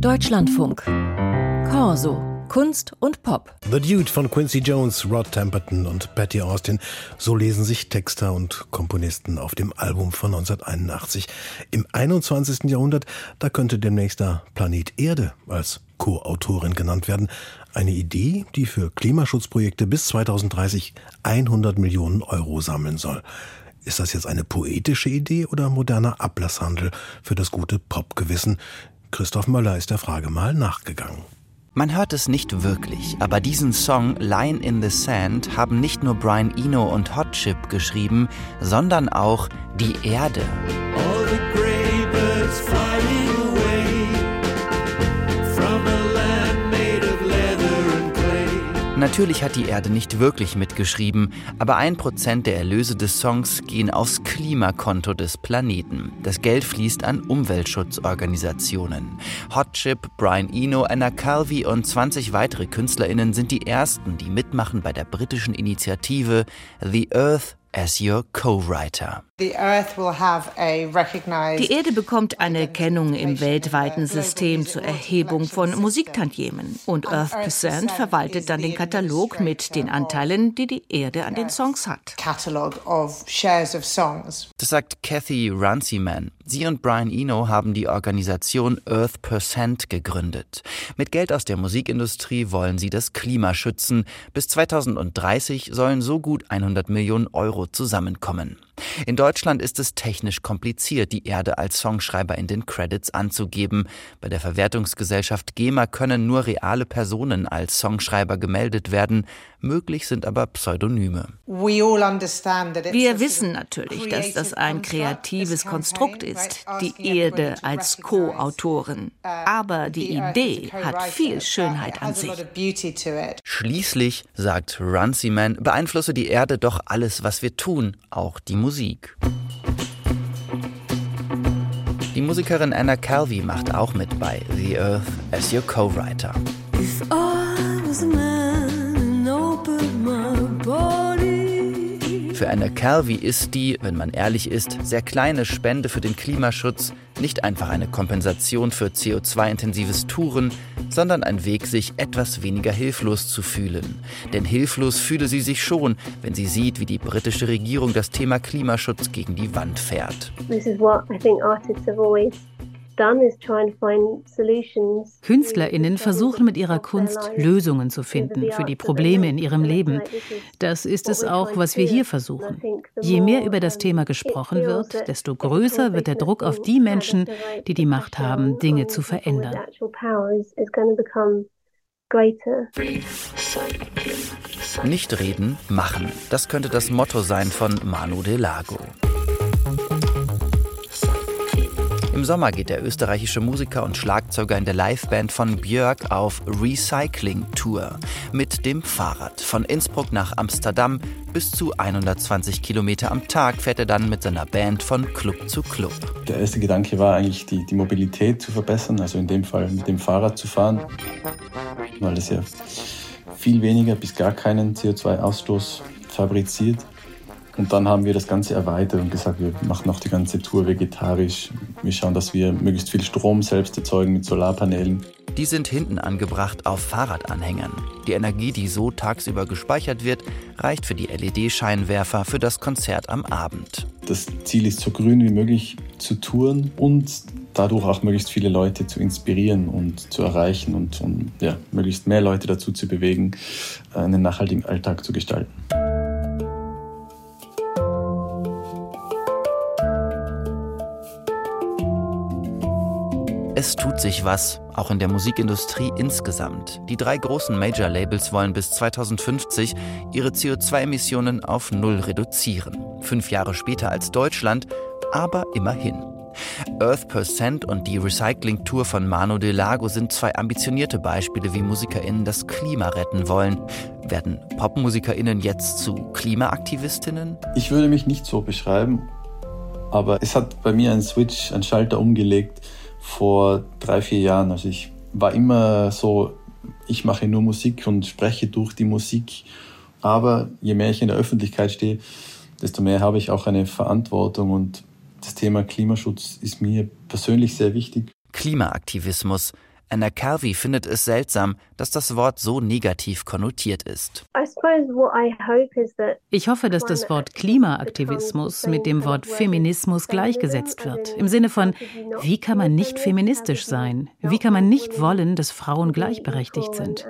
Deutschlandfunk. Corso. Kunst und Pop. The Dude von Quincy Jones, Rod Temperton und Patty Austin. So lesen sich Texter und Komponisten auf dem Album von 1981. Im 21. Jahrhundert, da könnte demnächst der Planet Erde als Co-Autorin genannt werden. Eine Idee, die für Klimaschutzprojekte bis 2030 100 Millionen Euro sammeln soll. Ist das jetzt eine poetische Idee oder moderner Ablasshandel für das gute Popgewissen? Christoph Möller ist der Frage mal nachgegangen. Man hört es nicht wirklich, aber diesen Song Line in the Sand haben nicht nur Brian Eno und Hot Chip geschrieben, sondern auch die Erde. All the Natürlich hat die Erde nicht wirklich mitgeschrieben, aber ein Prozent der Erlöse des Songs gehen aufs Klimakonto des Planeten. Das Geld fließt an Umweltschutzorganisationen. Hot Chip, Brian Eno, Anna Calvi und 20 weitere KünstlerInnen sind die ersten, die mitmachen bei der britischen Initiative The Earth as your co-writer. Die Erde bekommt eine Kennung im weltweiten System zur Erhebung von Musiktantiemen und Earth Percent verwaltet dann den Katalog mit den Anteilen, die die Erde an den Songs hat. Das sagt Kathy Runciman. Sie und Brian Eno haben die Organisation Earth Percent gegründet. Mit Geld aus der Musikindustrie wollen sie das Klima schützen. Bis 2030 sollen so gut 100 Millionen Euro zusammenkommen. In Deutschland ist es technisch kompliziert, die Erde als Songschreiber in den Credits anzugeben. Bei der Verwertungsgesellschaft GEMA können nur reale Personen als Songschreiber gemeldet werden. Möglich sind aber Pseudonyme. Wir wissen natürlich, dass das ein kreatives Konstrukt ist, die Erde als Co-Autorin. Aber die Idee hat viel Schönheit an sich. Schließlich, sagt Runciman, beeinflusse die Erde doch alles, was wir tun, auch die Musik. Die Musikerin Anna Calvi macht auch mit bei The Earth as your co-writer. Für Anna Calvi ist die, wenn man ehrlich ist, sehr kleine Spende für den Klimaschutz nicht einfach eine Kompensation für CO2-intensives Touren, sondern ein Weg, sich etwas weniger hilflos zu fühlen. Denn hilflos fühle sie sich schon, wenn sie sieht, wie die britische Regierung das Thema Klimaschutz gegen die Wand fährt. This is what I think artists have always Künstlerinnen versuchen mit ihrer Kunst Lösungen zu finden für die Probleme in ihrem Leben. Das ist es auch, was wir hier versuchen. Je mehr über das Thema gesprochen wird, desto größer wird der Druck auf die Menschen, die die Macht haben, Dinge zu verändern. Nicht reden, machen. Das könnte das Motto sein von Manu de Lago. Im Sommer geht der österreichische Musiker und Schlagzeuger in der Liveband von Björk auf Recycling-Tour mit dem Fahrrad. Von Innsbruck nach Amsterdam bis zu 120 Kilometer am Tag fährt er dann mit seiner Band von Club zu Club. Der erste Gedanke war eigentlich, die, die Mobilität zu verbessern, also in dem Fall mit dem Fahrrad zu fahren, weil es ja viel weniger bis gar keinen CO2-Ausstoß fabriziert. Und dann haben wir das Ganze erweitert und gesagt, wir machen auch die ganze Tour vegetarisch. Wir schauen, dass wir möglichst viel Strom selbst erzeugen mit Solarpanelen. Die sind hinten angebracht auf Fahrradanhängern. Die Energie, die so tagsüber gespeichert wird, reicht für die LED-Scheinwerfer für das Konzert am Abend. Das Ziel ist, so grün wie möglich zu touren und dadurch auch möglichst viele Leute zu inspirieren und zu erreichen und, und ja, möglichst mehr Leute dazu zu bewegen, einen nachhaltigen Alltag zu gestalten. Es tut sich was, auch in der Musikindustrie insgesamt. Die drei großen Major-Labels wollen bis 2050 ihre CO2-Emissionen auf Null reduzieren. Fünf Jahre später als Deutschland, aber immerhin. Earth Percent und die Recycling-Tour von Mano de Lago sind zwei ambitionierte Beispiele, wie MusikerInnen das Klima retten wollen. Werden PopmusikerInnen jetzt zu KlimaaktivistInnen? Ich würde mich nicht so beschreiben, aber es hat bei mir einen Switch, einen Schalter umgelegt vor drei, vier Jahren. Also ich war immer so, ich mache nur Musik und spreche durch die Musik. Aber je mehr ich in der Öffentlichkeit stehe, desto mehr habe ich auch eine Verantwortung und das Thema Klimaschutz ist mir persönlich sehr wichtig. Klimaaktivismus. Anna Calvi findet es seltsam, dass das Wort so negativ konnotiert ist. Ich hoffe, dass das Wort Klimaaktivismus mit dem Wort Feminismus gleichgesetzt wird. Im Sinne von, wie kann man nicht feministisch sein? Wie kann man nicht wollen, dass Frauen gleichberechtigt sind?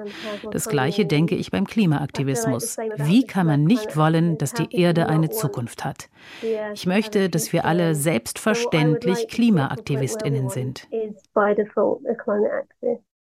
Das Gleiche denke ich beim Klimaaktivismus. Wie kann man nicht wollen, dass die Erde eine Zukunft hat? Ich möchte, dass wir alle selbstverständlich KlimaaktivistInnen sind. practice